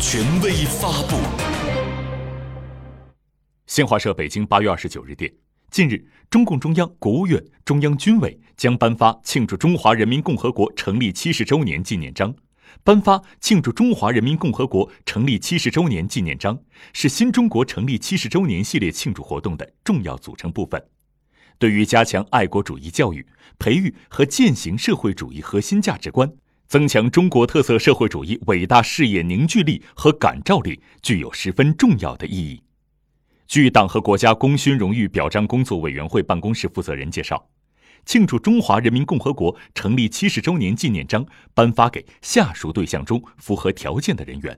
权威发布。新华社北京八月二十九日电，近日，中共中央、国务院、中央军委将颁发庆祝中华人民共和国成立七十周年纪念章。颁发庆祝中华人民共和国成立七十周年纪念章，是新中国成立七十周年系列庆祝活动的重要组成部分。对于加强爱国主义教育、培育和践行社会主义核心价值观，增强中国特色社会主义伟大事业凝聚力和感召力，具有十分重要的意义。据党和国家功勋荣誉表彰工作委员会办公室负责人介绍。庆祝中华人民共和国成立七十周年纪念章颁发给下属对象中符合条件的人员：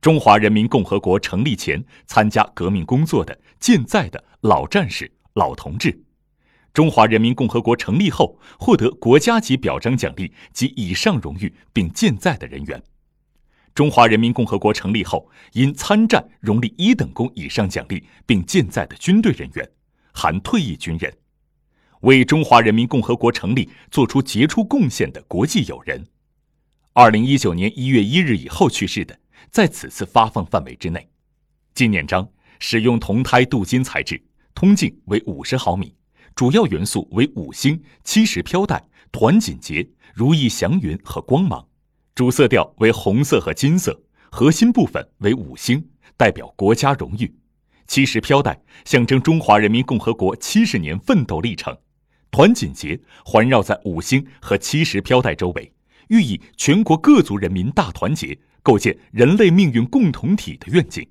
中华人民共和国成立前参加革命工作的健在的老战士、老同志；中华人民共和国成立后获得国家级表彰奖励及以上荣誉并健在的人员；中华人民共和国成立后因参战荣立一等功以上奖励并健在的军队人员，含退役军人。为中华人民共和国成立作出杰出贡献的国际友人，二零一九年一月一日以后去世的，在此次发放范围之内。纪念章使用铜胎镀金材质，通径为五十毫米，主要元素为五星、七十飘带、团锦结、如意祥云和光芒，主色调为红色和金色，核心部分为五星，代表国家荣誉；七十飘带象征中华人民共和国七十年奋斗历程。团锦结环绕在五星和七十飘带周围，寓意全国各族人民大团结，构建人类命运共同体的愿景。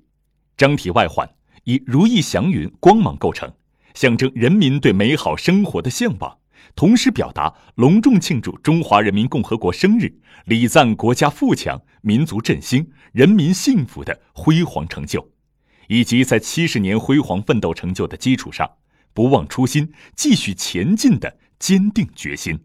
章体外环以如意祥云光芒构成，象征人民对美好生活的向往，同时表达隆重庆祝中华人民共和国生日、礼赞国家富强、民族振兴、人民幸福的辉煌成就，以及在七十年辉煌奋斗成就的基础上。不忘初心，继续前进的坚定决心。